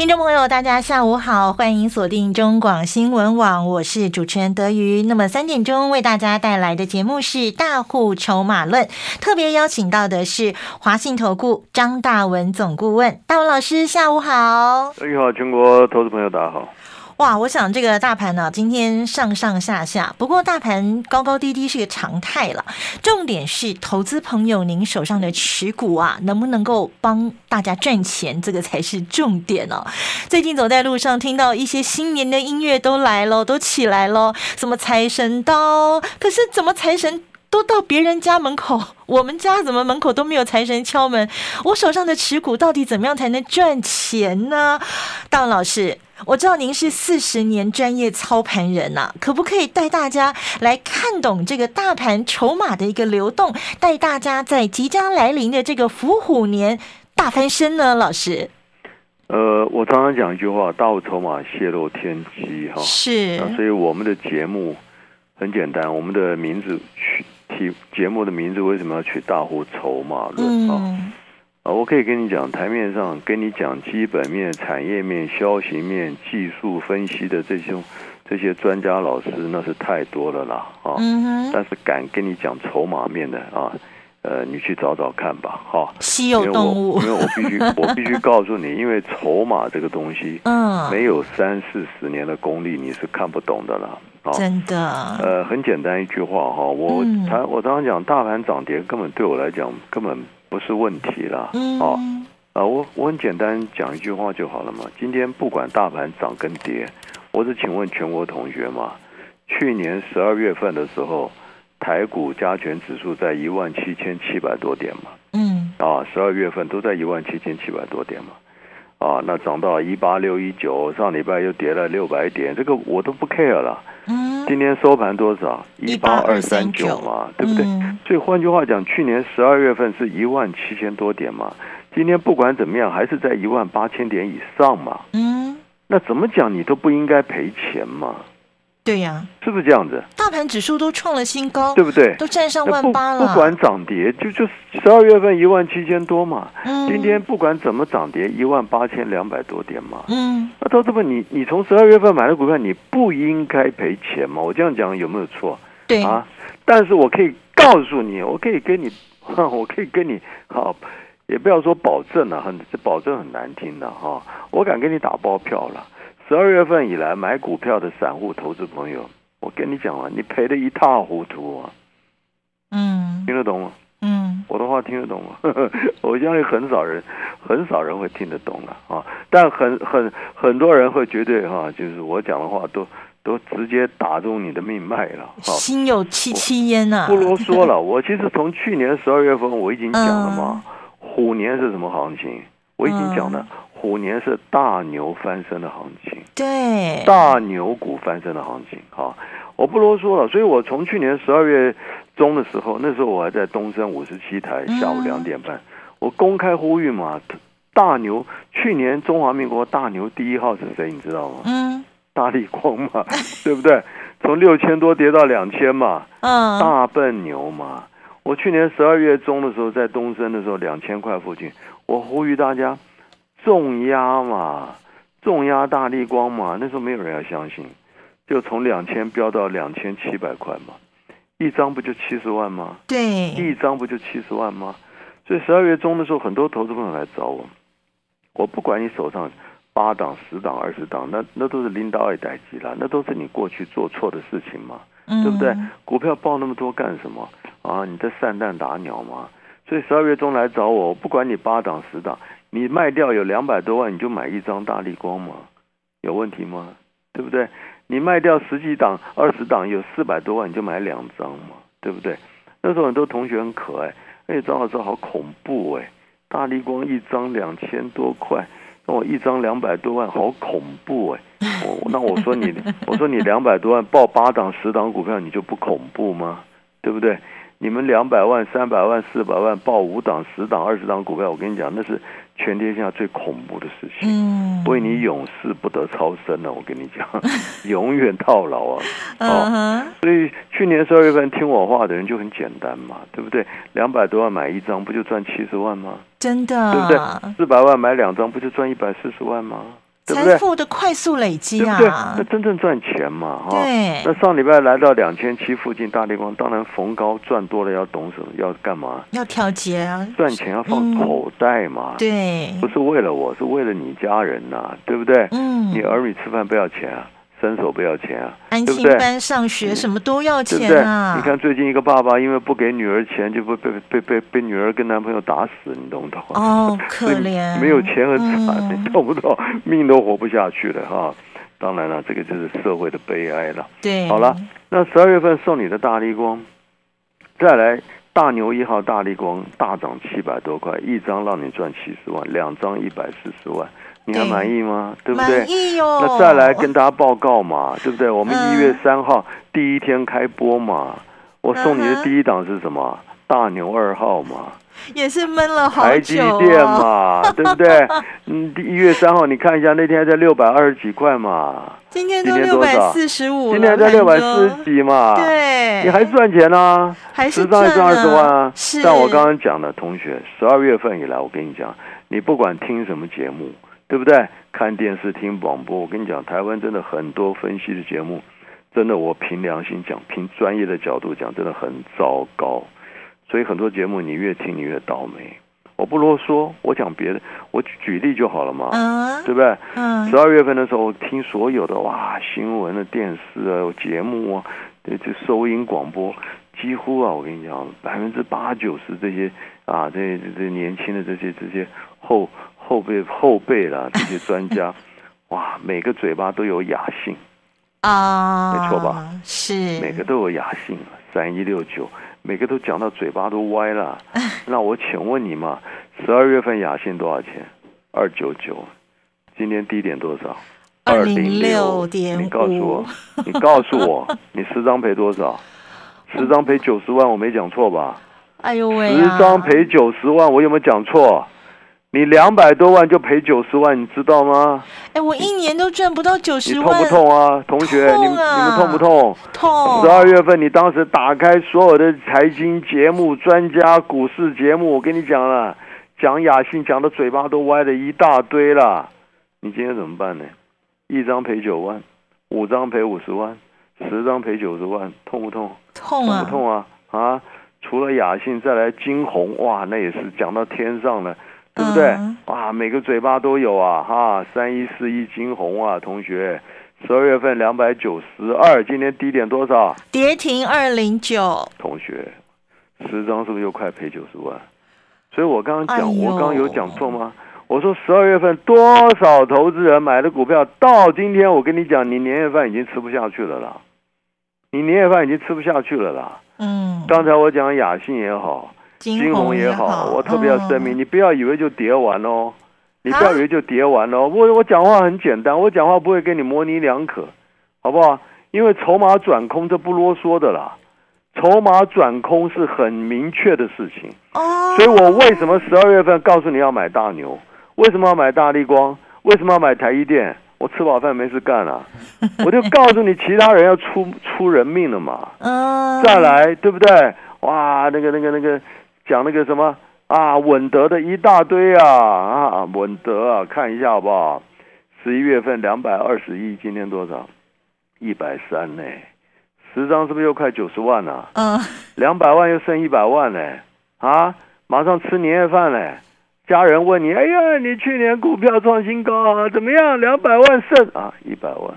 听众朋友，大家下午好，欢迎锁定中广新闻网，我是主持人德瑜。那么三点钟为大家带来的节目是《大户筹码论》，特别邀请到的是华信投顾张大文总顾问，大文老师，下午好。你好，全国投资朋友，大家好。哇，我想这个大盘呢，今天上上下下，不过大盘高高低低是个常态了。重点是投资朋友，您手上的持股啊，能不能够帮大家赚钱，这个才是重点哦。最近走在路上，听到一些新年的音乐都来了，都起来了，什么财神到，可是怎么财神都到别人家门口，我们家怎么门口都没有财神敲门？我手上的持股到底怎么样才能赚钱呢？大文老师。我知道您是四十年专业操盘人呐，可不可以带大家来看懂这个大盘筹码的一个流动，带大家在即将来临的这个伏虎年大翻身呢？老师，呃，我常常讲一句话：大户筹码泄露天机，哈，是。所以我们的节目很简单，我们的名字取题节目的名字为什么要取大户筹码论啊？啊，我可以跟你讲，台面上跟你讲基本面、产业面、消息面、技术分析的这些这些专家老师，那是太多了啦啊！但是敢跟你讲筹码面的啊，呃，你去找找看吧，哈。稀有动物，因为我必须我必须告诉你，因为筹码这个东西，嗯，没有三四十年的功力，你是看不懂的啦。真的。呃，很简单一句话哈，我常我常常讲，大盘涨跌根本对我来讲根本。不是问题了，哦，啊，我我很简单讲一句话就好了嘛。今天不管大盘涨跟跌，我只请问全国同学嘛，去年十二月份的时候，台股加权指数在一万七千七百多点嘛，嗯，啊，十二月份都在一万七千七百多点嘛，啊，那涨到一八六一九，上礼拜又跌了六百点，这个我都不 care 了。今天收盘多少？一八二三九嘛，对不对？所以换句话讲，去年十二月份是一万七千多点嘛，今天不管怎么样，还是在一万八千点以上嘛。嗯，那怎么讲你都不应该赔钱嘛。对呀，是不是这样子？大盘指数都创了新高，对不对？都站上万八了。不管涨跌，就就十二月份一万七千多嘛。嗯，今天不管怎么涨跌，一万八千两百多点嘛。嗯，那到这么你你从十二月份买的股票，你不应该赔钱吗？我这样讲有没有错？对啊，但是我可以告诉你，我可以跟你，我可以跟你好，也不要说保证了，很保证很难听的哈。我敢给你打包票了。十二月份以来买股票的散户投资朋友，我跟你讲啊，你赔的一塌糊涂啊！嗯，听得懂吗？嗯，我的话听得懂吗？我相信很少人，很少人会听得懂了啊！但很很很多人会绝对哈，就是我讲的话都都直接打中你的命脉了。心有戚戚焉呐！不啰嗦了，我其实从去年十二月份我已经讲了嘛，虎年是什么行情？我已经讲了。虎年是大牛翻身的行情，对，大牛股翻身的行情。哈，我不啰嗦了。所以我从去年十二月中的时候，那时候我还在东升五十七台，下午两点半，我公开呼吁嘛，大牛，去年中华民国大牛第一号是谁？你知道吗？嗯，大力光嘛，对不对？从六千多跌到两千嘛，嗯，大笨牛嘛。我去年十二月中的时候，在东升的时候，两千块附近，我呼吁大家。重压嘛，重压大力光嘛，那时候没有人要相信，就从两千飙到两千七百块嘛，一张不就七十万吗？对，一张不就七十万吗？所以十二月中的时候，很多投资朋友来找我，我不管你手上八档、十档、二十档，那那都是领导二代机了，那都是你过去做错的事情嘛，对不对？股票报那么多干什么啊？你在散弹打鸟吗？所以十二月中来找我我，不管你八档、十档。你卖掉有两百多万，你就买一张大力光嘛？有问题吗？对不对？你卖掉十几档、二十档有四百多万，你就买两张嘛？对不对？那时候很多同学很可爱，哎，张老师好恐怖哎！大力光一张两千多块，那我一张两百多万，好恐怖哎！那我说你，我说你两百多万报八档、十档股票，你就不恐怖吗？对不对？你们两百万、三百万、四百万报五档、十档、二十档股票，我跟你讲，那是全天下最恐怖的事情。嗯，为你永世不得超生了，我跟你讲，永远套牢啊！嗯哼，所以去年十二月份听我话的人就很简单嘛，对不对？两百多万买一张，不就赚七十万吗？真的，对不对？四百万买两张，不就赚一百四十万吗？对不对？财富的快速累积对对？啊那，真正赚钱嘛，哈。对那上礼拜来到两千七附近，大地光当然逢高赚多了，要懂什么？要干嘛？要调节啊，赚钱要放嗯口袋嘛，对，不是为了我，是为了你家人呐、对不对？嗯，你儿女吃饭不要钱啊，伸手不要钱啊，安？心班上学什么都要？钱啊，你看最近一个爸爸因为不给女儿钱，就被被被被被女儿跟男朋友打死，你懂不懂？哦，可怜，没有钱很惨，嗯 你懂不懂？命都活不下去了哈。当然了，这个就是社会的悲哀了。对，好了，那十二月份送你的大力光，再来大牛一号大力光大涨七百多块，一张让你赚七十万，两张一百四十万，你还满意吗？对不对满？意哟，那再来跟大家报告嘛，对不对？我们嗯一月三号第一天开播嘛，我送你的第一档是什么？大牛二号嘛，也是闷了好久、哦，台积电嘛，对不对？嗯，一月三号你看一下，那天还在六百二十几块嘛，今天都六百多少四十五，今天还在六百四十几嘛，对，你还赚钱啊？还是十张也赚二十万啊！是，但我刚刚讲的，同学，十二月份以来，我跟你讲，你不管听什么节目，对不对？看电视、听广播，我跟你讲，台湾真的很多分析的节目，真的我凭良心讲，凭专业的角度讲，真的很糟糕。所以很多节目你越听你越倒霉。我不啰嗦，我讲别的，我举举例就好了嘛，嗯对不对？嗯十二月份的时候，听所有的哇新闻的电视啊节目啊，这这收音广播，几乎啊，我跟你讲，百分之八九十这些啊，这这这年轻的这些这些后后辈后辈啦，这些专家，哇，每个嘴巴都有雅兴，啊，没错吧？是每个都有雅兴啊，三一六九，每个都讲到嘴巴都歪了。那我请问你嘛，十二月份雅兴多少钱？二九九，今天低点多少？二零六点你告诉我，你告诉我，你十张赔多少？十张赔九十万，我没讲错吧？哎呦喂、十啊，张赔九十万，我有没有讲错？你两百多万就赔九十万，你知道吗？哎，我一年都赚不到九十万，痛不痛啊，同学？你们你们痛不痛？痛，十二月份，你当时打开所有的财经节目、专家、股市节目，我跟你讲了，讲雅兴讲的嘴巴都歪了一大堆了。你今天怎么办呢？一张赔九万，五张赔五十万，十张赔九十万，痛不痛？痛啊，痛不痛啊？啊！除了雅兴，再来金红，哇，那也是讲到天上了，对不对？嗯哇，每个嘴巴都有啊，哈，三一四一金红啊，同学，十二月份两百九十二，今天低点多少？跌停二零九，同学，十张是不是又快赔九十万？所以我刚刚讲，哎我刚刚有讲错吗？我说十二月份多少投资人买的股票，到今天我跟你讲，你年夜饭已经吃不下去了啦，你年夜饭已经吃不下去了啦。嗯，刚才我讲雅信也好，金金红也好，我特别要声明，嗯你不要以为就跌完哦，你不啊要以为就跌完哦。我我讲话很简单，我讲话不会跟你模棱两可，好不好？因为筹码转空这不啰嗦的啦，筹码转空是很明确的事情。哦，所以我为什么十二月份告诉你要买大牛？为什么要买大力光？为什么要买台积电？我吃饱饭没事干啊，我就告诉你，其他人要出出人命了嘛。嗯，再来，对不对？哇，那个、那个、那个，讲那个什么啊，稳德的一大堆啊啊，稳德啊，看一下好不好？十一月份两百二十亿，今天多少？一百三呢？十张是不是又快九十万了、嗯，两百万又剩一百万呢？啊，马上吃年夜饭嘞！家人问你，哎呀，你去年股票创新高啊，怎么样？两百万剩啊，一百万，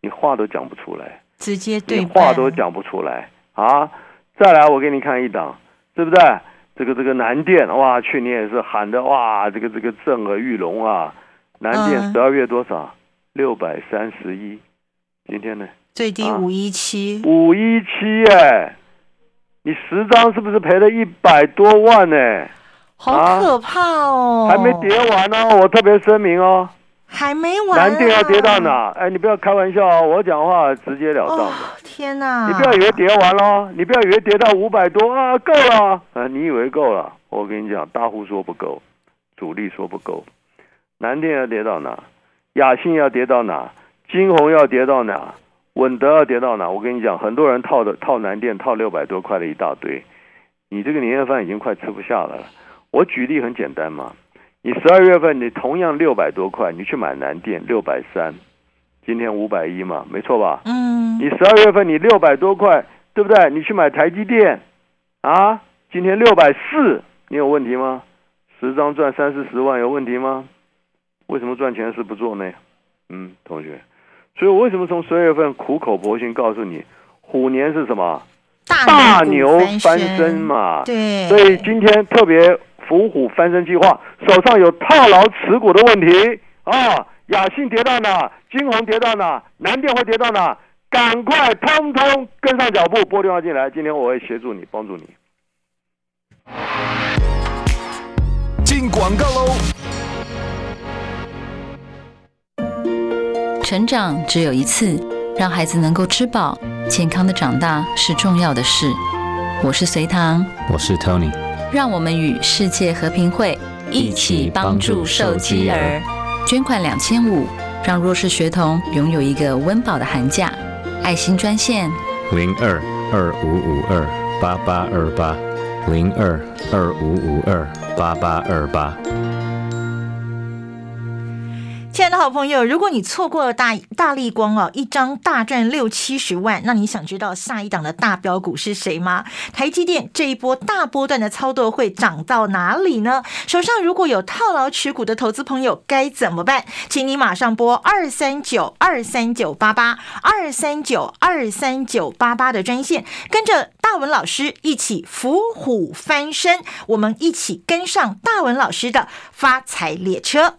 你话都讲不出来。直接对话都讲不出来啊！再来，我给你看一档，对不对？这个这个南电哇，去年也是喊的哇，这个这个震耳欲聋啊！南电嗯十二月多少？六百三十一，今天呢？啊最低五一七，五一七哎，你十张是不是赔了一百多万呢？好可怕哦，还没跌完哦，我特别声明哦，还没完，南电要跌到哪？哎，你不要开玩笑哦，我讲话直截了当的。天哪！你不要以为跌完了，你不要以为跌到五百多啊，够了啊！你以为够了？我跟你讲，大户说不够，主力说不够。南电要跌到哪？雅信要跌到哪？金红要跌到哪？稳德要跌到哪？我跟你讲，很多人套的套南电套六百多块的一大堆，你这个年夜饭已经快吃不下了。我举例很简单嘛。你十二月份你同样六百多块，你去买南电六百三，今天五百一嘛，没错吧？嗯。你十二月份你六百多块，对不对？你去买台积电，啊，今天六百四，你有问题吗？十张赚三四十万有问题吗？为什么赚钱是不做呢？嗯，同学，所以我为什么从十二月份苦口婆心告诉你，虎年是什么？大牛翻身嘛。对。所以今天特别。伏虎翻身计划，手上有套牢持股的问题啊！雅信跌到哪，金红跌到哪，南电会跌到哪？赶快通通跟上脚步，拨电话进来。今天我会协助你，帮助你。进广告喽！成长只有一次，让孩子能够吃饱、健康的长大是重要的事。我是隋唐，我是 Tony。让我们与世界和平会一起帮助受饥儿，捐款两千五，让弱势学童拥有一个温饱的寒假。爱心专线零二二五五二八八二八零二二五五二八八二八。亲爱的好朋友，如果你错过了大大力光哦，一张大赚六七十万，那你想知道下一档的大标股是谁吗？台积电这一波大波段的操作会涨到哪里呢？手上如果有套牢持股的投资朋友该怎么办？请你马上拨二三九二三九八八二三九二三九八八的专线，跟着大文老师一起伏虎翻身，我们一起跟上大文老师的发财列车。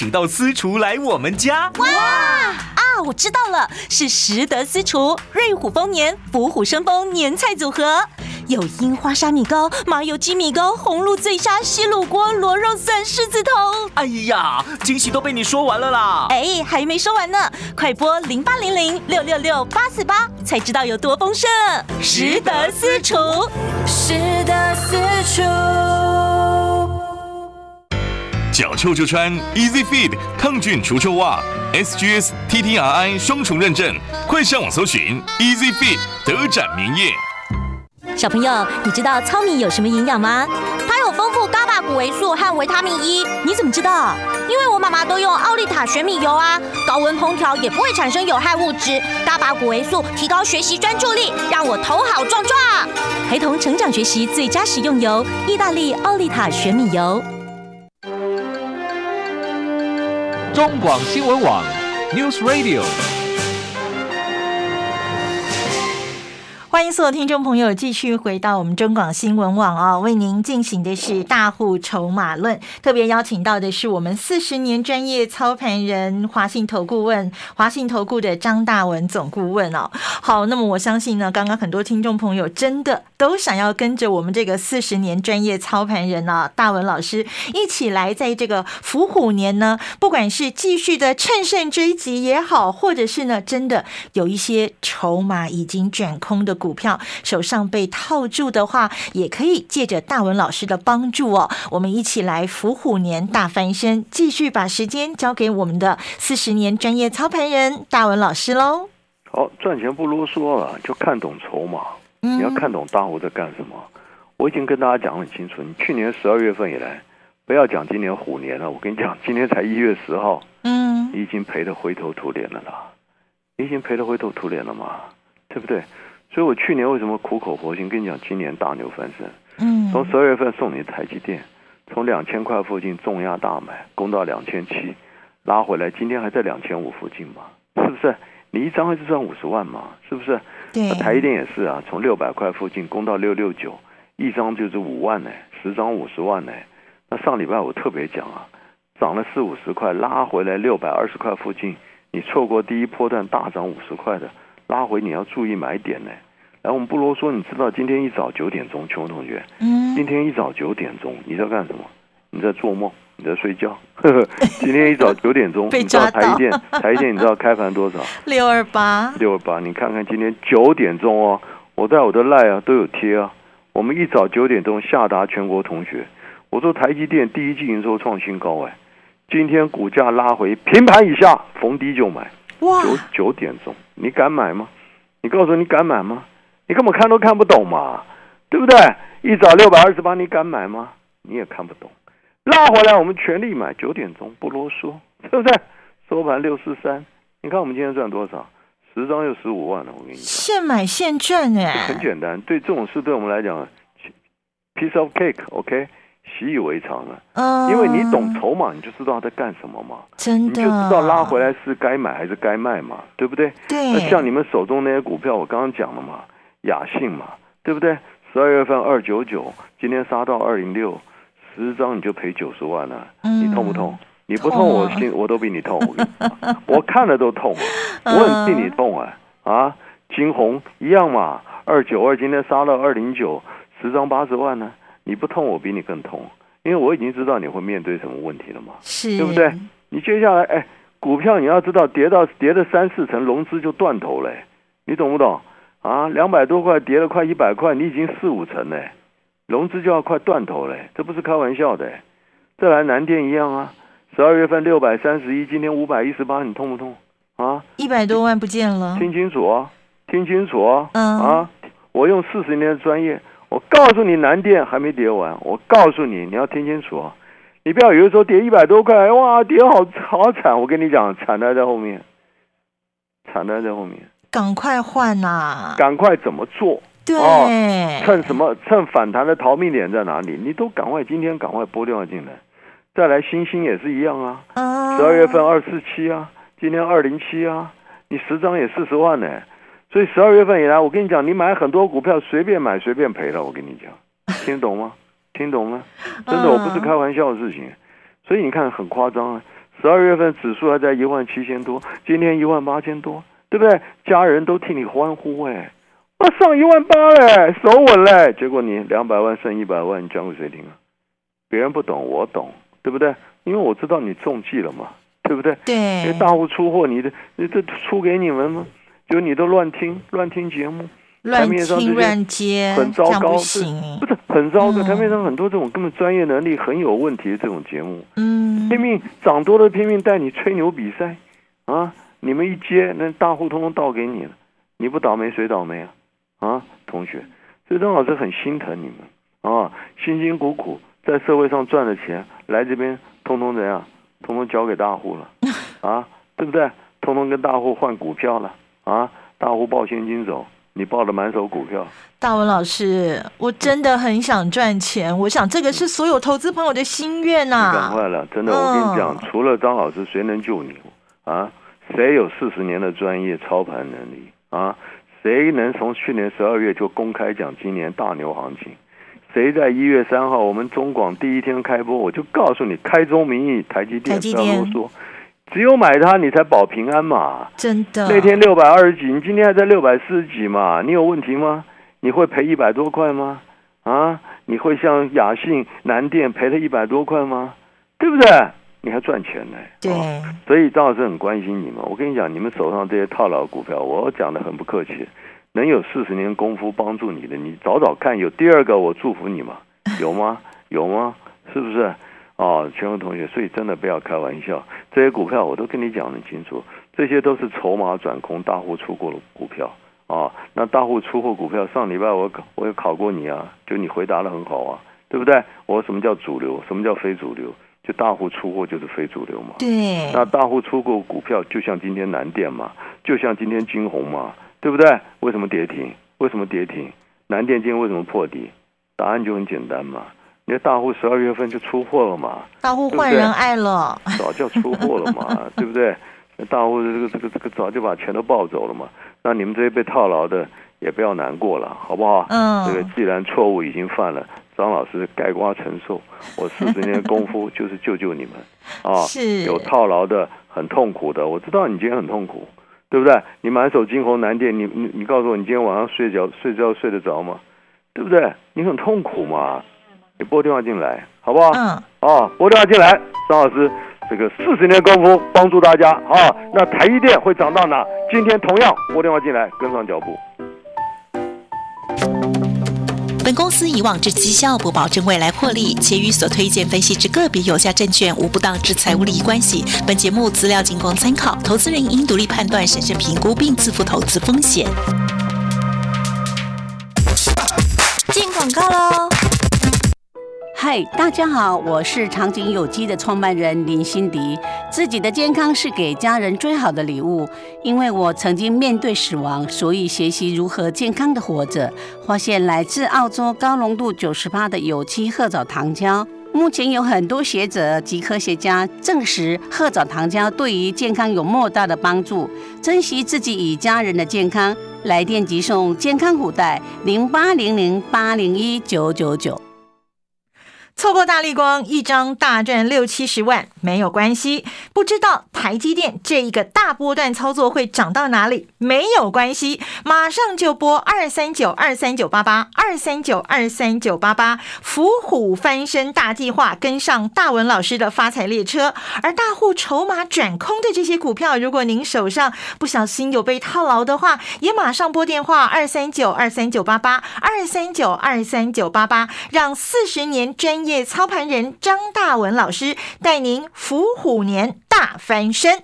到私厨来我们家。哇啊，我知道了，是食得私厨瑞虎丰年福虎生风年菜组合，有樱花沙米糕、麻油鸡米糕、红露醉虾、西卤锅、螺肉蒜、狮子头。哎呀，惊喜都被你说完了啦！哎，还没说完呢，快拨零八零零六六六八四八，才知道有多丰盛。食得私厨，食得私厨。脚臭就穿 Easy Feed 抗菌除臭袜，SGS TTRI 双重认证，快上网搜寻 Easy Feed 德展名业。小朋友，你知道糙米有什么营养吗？它有丰富伽马谷维素和维他命 E。你怎么知道？因为我妈妈都用奥利塔玄米油啊，高温烹调也不会产生有害物质。伽马谷维素提高学习专注力，让我头好壮壮。陪同成长学习最佳食用油，意大利奥利塔玄米油。中广新闻网，News Radio。欢迎所有听众朋友继续回到我们中广新闻网啊，为您进行的是大户筹码论，特别邀请到的是我们四十年专业操盘人华信投顾问、华信投顾的张大文总顾问哦。好，那么我相信呢，刚刚很多听众朋友真的都想要跟着我们这个四十年专业操盘人啊，大文老师一起来，在这个伏虎年呢，不管是继续的趁胜追击也好，或者是呢，真的有一些筹码已经转空的。股票手上被套住的话，也可以借着大文老师的帮助哦，我们一起来伏虎年大翻身，继续把时间交给我们的四十年专业操盘人大文老师喽。好，赚钱不啰嗦了，就看懂筹码。你要看懂大户在干什么。我已经跟大家讲很清楚，你去年十二月份以来，不要讲今年虎年了，我跟你讲，今天才一月十号，嗯，你已经赔得灰头土脸了啦，你已经赔得灰头土脸了嘛，对不对？所以我去年为什么苦口婆心跟你讲，今年大牛翻身？嗯，从十二月份送你台积电，从两千块附近重压大买，攻到两千七，拉回来，今天还在两千五附近嘛，是不是？你一张还是赚五十万嘛，是不是？对那，台积电也是啊，从六百块附近攻到六六九，一张就是五万呢，十张五十万呢。那上礼拜我特别讲啊，涨了四五十块，拉回来六百二十块附近，你错过第一波段大涨五十块的，拉回你要注意买点呢。然后，我们不啰嗦，你知道今天一早九点钟，邱同学，嗯，今天一早九点钟你在干什么？你在做梦，你在睡觉。呵呵，今天一早九点钟，被你知道抓到台积电，台积电你知道开盘多少？六二八，六二八，你看看今天九点钟哦，我在我的赖啊都有贴啊。我们一早九点钟下达全国同学，我说台积电第一季营收创新高哎，今天股价拉回平盘以下，逢低就买。哇，九九点钟，你敢买吗？你告诉我你敢买吗？你根本看都看不懂嘛，对不对？一早六百二十八，你敢买吗？你也看不懂。拉回来，我们全力买。九点钟不啰嗦，对不对？收盘六四三，你看我们今天赚多少？十张就十五万了，我跟你讲，现买现赚哎，很简单。对这种事，对我们来讲，piece of cake，OK，、习以为常了。嗯，因为你懂筹码，你就知道他在干什么嘛，真的，你就知道拉回来是该买还是该卖嘛，对不对？对，那像你们手中那些股票，我刚刚讲了嘛，雅信嘛，对不对？十二月份二九九，今天杀到二零六，十张你就赔九十万了，嗯你痛不痛？你不痛，我心我都比你痛。我 看了都痛啊，我很替你痛啊啊！金红一样嘛，二九二今天杀到二零九，十张八十万呢，你不痛，我比你更痛，因为我已经知道你会面对什么问题了嘛。是，对不对？你接下来，哎，股票你要知道，跌到跌了三四成，融资就断头嘞，你懂不懂？啊，两百多块跌了快一百块，你已经四五成嘞，融资就要快断头嘞，这不是开玩笑的。再来南电一样啊，十二月份六百三十一，今天五百一十八，你痛不痛？啊，一百多万不见了，听清楚啊，听清楚啊，嗯啊，我用四十年的专业，我告诉你，南电还没跌完，我告诉你，你要听清楚啊，你不要有的时候跌一百多块，哇，跌好好惨，我跟你讲，惨的在后面，惨的在后面，赶快换呐！赶快怎么做？对，哦趁什么？趁反弹的逃命点在哪里？你都赶快今天赶快拨掉进来，再来星星也是一样啊，啊，十二月份二四七啊，今天二零七啊，你十张也四十万呢。所以十二月份以来，我跟你讲，你买很多股票随便买随便赔了。我跟你讲，听懂吗？听懂吗？真的，嗯我不是开玩笑的事情。所以你看很夸张啊，十二月份指数还在一万七千多，今天一万八千多，对不对？家人都替你欢呼哎，我，上一万八嘞，手稳嘞。结果你两百万剩一百万，你讲给谁听啊？别人不懂，我懂，对不对？因为我知道你中计了嘛，对不对？因为对，大户出货，你的你这出给你们吗？就你都乱听乱听节目，乱台面上这些听乱接，很糟糕，不是行不。是很糟糕？嗯台面上很多这种根本专业能力很有问题的这种节目，嗯，拼命涨多了拼命带你吹牛比赛啊！你们一接，那大户通通倒给你了，你不倒霉谁倒霉啊？啊，同学，所以张老师很心疼你们啊，辛辛苦苦在社会上赚的钱，来这边通通怎样？通通交给大户了 啊，对不对？通通跟大户换股票了啊，大户抱现金走，你抱了满手股票，大文老师，我真的很想赚钱，我想这个是所有投资朋友的心愿你呐、赶快了，真的，我跟你讲，嗯除了张老师，谁能救你啊？谁有四十年的专业操盘能力啊？谁能从去年十二月就公开讲今年大牛行情？谁在一月三号我们中广第一天开播，我就告诉你，开宗明义，台积电台积不要啰电嗦，只有买它你才保平安嘛。真的。那天六百二十几，你今天还在六百四十几嘛？你有问题吗？你会赔一百多块吗？啊，你会像雅信、南电赔了一百多块吗？对不对？你还赚钱呢。对，哦所以张老师很关心你们。我跟你讲，你们手上这些套牢股票，我讲的很不客气，能有四十年功夫帮助你的，你找找看。有第二个，我祝福你嘛？有吗？有吗？是不是？哦，全国同学，所以真的不要开玩笑，这些股票我都跟你讲得很清楚，这些都是筹码转空、大户出货的股票啊。那大户出货股票，上礼拜我考我也考过你啊，就你回答的很好啊，对不对？我说什么叫主流，什么叫非主流？就大户出货就是非主流嘛。对，那大户出过股票，就像今天南电嘛，就像今天金红嘛，对不对？为什么跌停？为什么跌停？南电今天为什么破底？答案就很简单嘛。大户十二月份就出货了嘛，大户换人爱了，早就出货了嘛，对不对？大户这个这个这个早就把钱都抱走了嘛，那你们这些被套牢的也不要难过了，好不好？嗯这个既然错误已经犯了，张老师该瓜承受，我四十年功夫就是救救你们 啊！是有套牢的很痛苦的，我知道你今天很痛苦，对不对？你满手惊鸿难垫，你你你告诉我，你今天晚上睡觉睡觉睡得着吗？对不对？你很痛苦嘛？你拨电话进来，好不好？嗯，啊，拨电话进来，张老师，这个四十年功夫帮助大家啊。那台积电会涨到哪？今天同样拨电话进来，跟上脚步。本公司以往之绩效不保证未来获利，且与所推荐分析之个别有价证券无不当之财务利益关系。本节目资料仅供参考，投资人应独立判断、审慎评估并自负投资风险。进广告喽！嗨，大家好，我是长景有机的创办人林心迪。自己的健康是给家人最好的礼物，因为我曾经面对死亡，所以学习如何健康的活着。发现来自澳洲高浓度九十八的有机褐藻糖胶。目前有很多学者及科学家证实，褐藻糖胶对于健康有莫大的帮助。珍惜自己与家人的健康，来电即送健康虎袋零八零零八零一九九九。错过大力光一张大赚六七十万没有关系，不知道台积电这一个大波段操作会涨到哪里没有关系，马上就拨二三九二三九八八二三九二三九八八。伏虎翻身大计划，跟上大文老师的发财列车。而大户筹码转空的这些股票，如果您手上不小心有被套牢的话，也马上拨电话二三九二三九八八二三九二三九八八，让四十年专业操盘人张大文老师带您伏虎年大翻身。